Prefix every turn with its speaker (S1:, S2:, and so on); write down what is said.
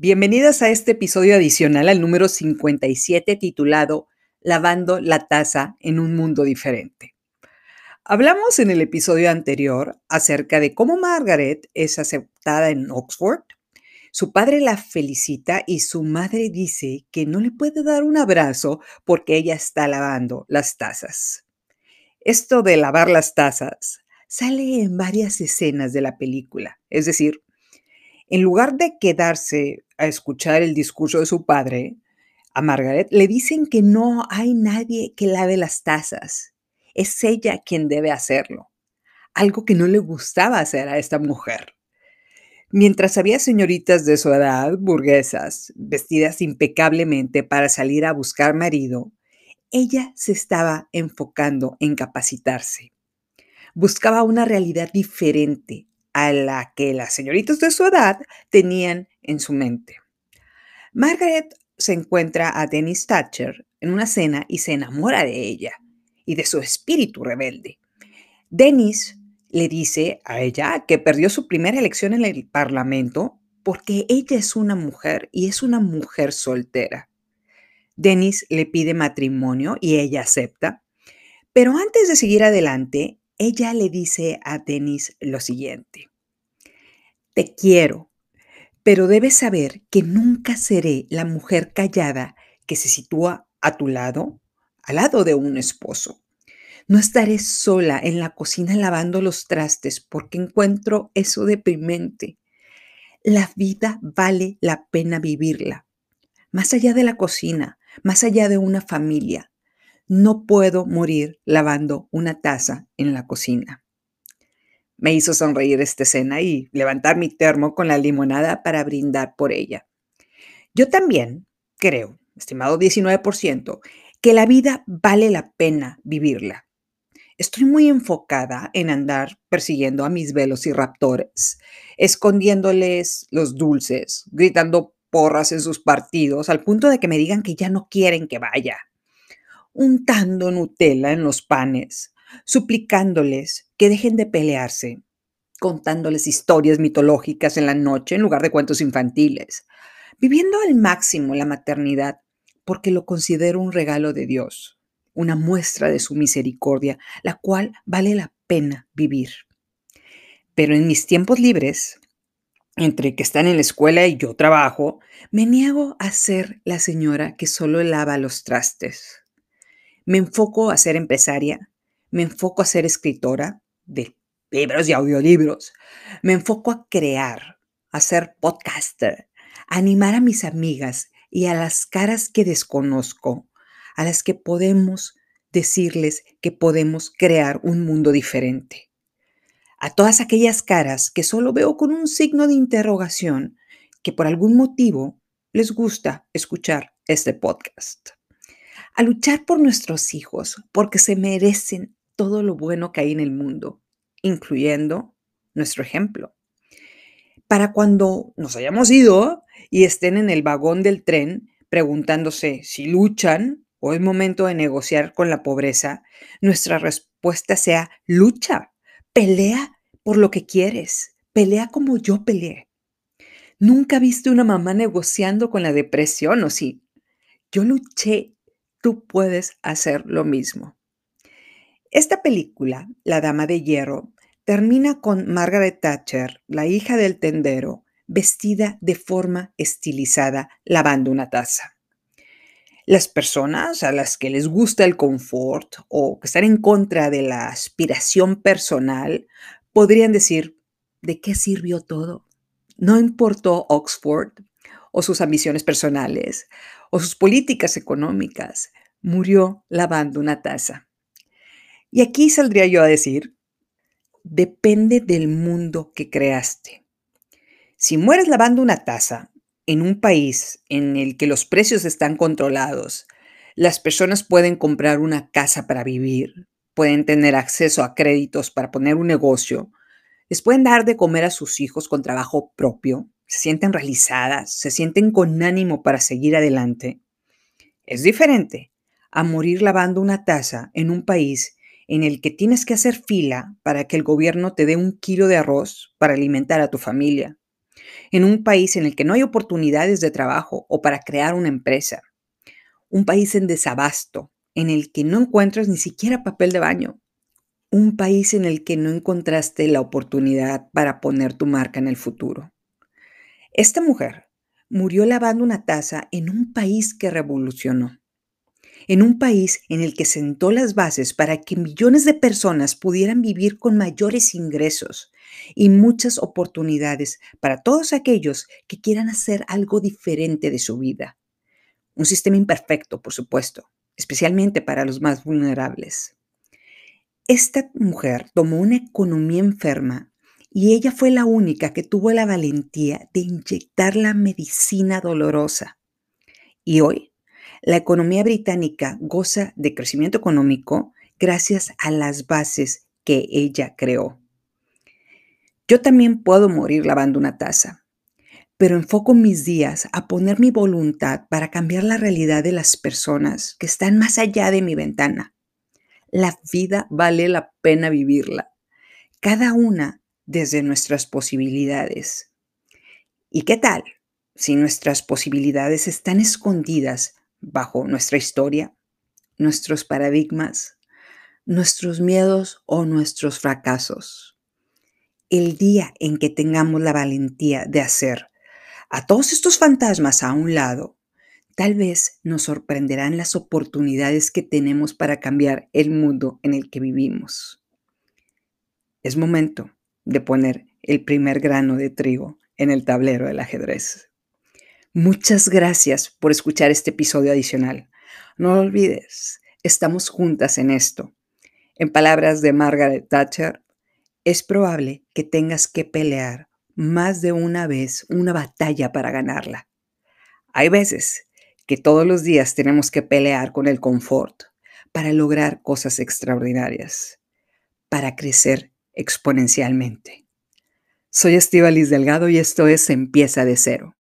S1: Bienvenidas a este episodio adicional al número 57 titulado Lavando la taza en un mundo diferente. Hablamos en el episodio anterior acerca de cómo Margaret es aceptada en Oxford. Su padre la felicita y su madre dice que no le puede dar un abrazo porque ella está lavando las tazas. Esto de lavar las tazas sale en varias escenas de la película, es decir, en lugar de quedarse a escuchar el discurso de su padre, a Margaret le dicen que no hay nadie que lave las tazas. Es ella quien debe hacerlo. Algo que no le gustaba hacer a esta mujer. Mientras había señoritas de su edad, burguesas, vestidas impecablemente para salir a buscar marido, ella se estaba enfocando en capacitarse. Buscaba una realidad diferente, a la que las señoritas de su edad tenían en su mente. Margaret se encuentra a Dennis Thatcher en una cena y se enamora de ella y de su espíritu rebelde. Dennis le dice a ella que perdió su primera elección en el Parlamento porque ella es una mujer y es una mujer soltera. Dennis le pide matrimonio y ella acepta, pero antes de seguir adelante, ella le dice a Dennis lo siguiente. Te quiero, pero debes saber que nunca seré la mujer callada que se sitúa a tu lado, al lado de un esposo. No estaré sola en la cocina lavando los trastes porque encuentro eso deprimente. La vida vale la pena vivirla. Más allá de la cocina, más allá de una familia, no puedo morir lavando una taza en la cocina. Me hizo sonreír esta escena y levantar mi termo con la limonada para brindar por ella. Yo también creo, estimado 19%, que la vida vale la pena vivirla. Estoy muy enfocada en andar persiguiendo a mis velos y raptores, escondiéndoles los dulces, gritando porras en sus partidos, al punto de que me digan que ya no quieren que vaya untando Nutella en los panes, suplicándoles que dejen de pelearse, contándoles historias mitológicas en la noche en lugar de cuentos infantiles, viviendo al máximo la maternidad porque lo considero un regalo de Dios, una muestra de su misericordia, la cual vale la pena vivir. Pero en mis tiempos libres, entre que están en la escuela y yo trabajo, me niego a ser la señora que solo lava los trastes. Me enfoco a ser empresaria, me enfoco a ser escritora de libros y audiolibros, me enfoco a crear, a ser podcaster, a animar a mis amigas y a las caras que desconozco, a las que podemos decirles que podemos crear un mundo diferente. A todas aquellas caras que solo veo con un signo de interrogación que por algún motivo les gusta escuchar este podcast a luchar por nuestros hijos, porque se merecen todo lo bueno que hay en el mundo, incluyendo nuestro ejemplo. Para cuando nos hayamos ido y estén en el vagón del tren preguntándose si luchan o es momento de negociar con la pobreza, nuestra respuesta sea lucha, pelea por lo que quieres, pelea como yo peleé. Nunca viste una mamá negociando con la depresión, ¿o sí? Yo luché tú puedes hacer lo mismo. Esta película, La Dama de Hierro, termina con Margaret Thatcher, la hija del tendero, vestida de forma estilizada, lavando una taza. Las personas a las que les gusta el confort o que están en contra de la aspiración personal podrían decir, ¿de qué sirvió todo? No importó Oxford o sus ambiciones personales o sus políticas económicas, murió lavando una taza. Y aquí saldría yo a decir, depende del mundo que creaste. Si mueres lavando una taza en un país en el que los precios están controlados, las personas pueden comprar una casa para vivir, pueden tener acceso a créditos para poner un negocio, les pueden dar de comer a sus hijos con trabajo propio, se sienten realizadas, se sienten con ánimo para seguir adelante. Es diferente a morir lavando una taza en un país en el que tienes que hacer fila para que el gobierno te dé un kilo de arroz para alimentar a tu familia, en un país en el que no hay oportunidades de trabajo o para crear una empresa, un país en desabasto, en el que no encuentras ni siquiera papel de baño, un país en el que no encontraste la oportunidad para poner tu marca en el futuro. Esta mujer murió lavando una taza en un país que revolucionó, en un país en el que sentó las bases para que millones de personas pudieran vivir con mayores ingresos y muchas oportunidades para todos aquellos que quieran hacer algo diferente de su vida. Un sistema imperfecto, por supuesto, especialmente para los más vulnerables. Esta mujer tomó una economía enferma y ella fue la única que tuvo la valentía de inyectar la medicina dolorosa. Y hoy, la economía británica goza de crecimiento económico gracias a las bases que ella creó. Yo también puedo morir lavando una taza, pero enfoco mis días a poner mi voluntad para cambiar la realidad de las personas que están más allá de mi ventana. La vida vale la pena vivirla, cada una desde nuestras posibilidades. ¿Y qué tal si nuestras posibilidades están escondidas bajo nuestra historia, nuestros paradigmas, nuestros miedos o nuestros fracasos? el día en que tengamos la valentía de hacer a todos estos fantasmas a un lado, tal vez nos sorprenderán las oportunidades que tenemos para cambiar el mundo en el que vivimos. Es momento de poner el primer grano de trigo en el tablero del ajedrez. Muchas gracias por escuchar este episodio adicional. No lo olvides, estamos juntas en esto. En palabras de Margaret Thatcher, es probable que tengas que pelear más de una vez una batalla para ganarla. Hay veces que todos los días tenemos que pelear con el confort para lograr cosas extraordinarias, para crecer exponencialmente. Soy Estivalis Delgado y esto es Empieza de cero.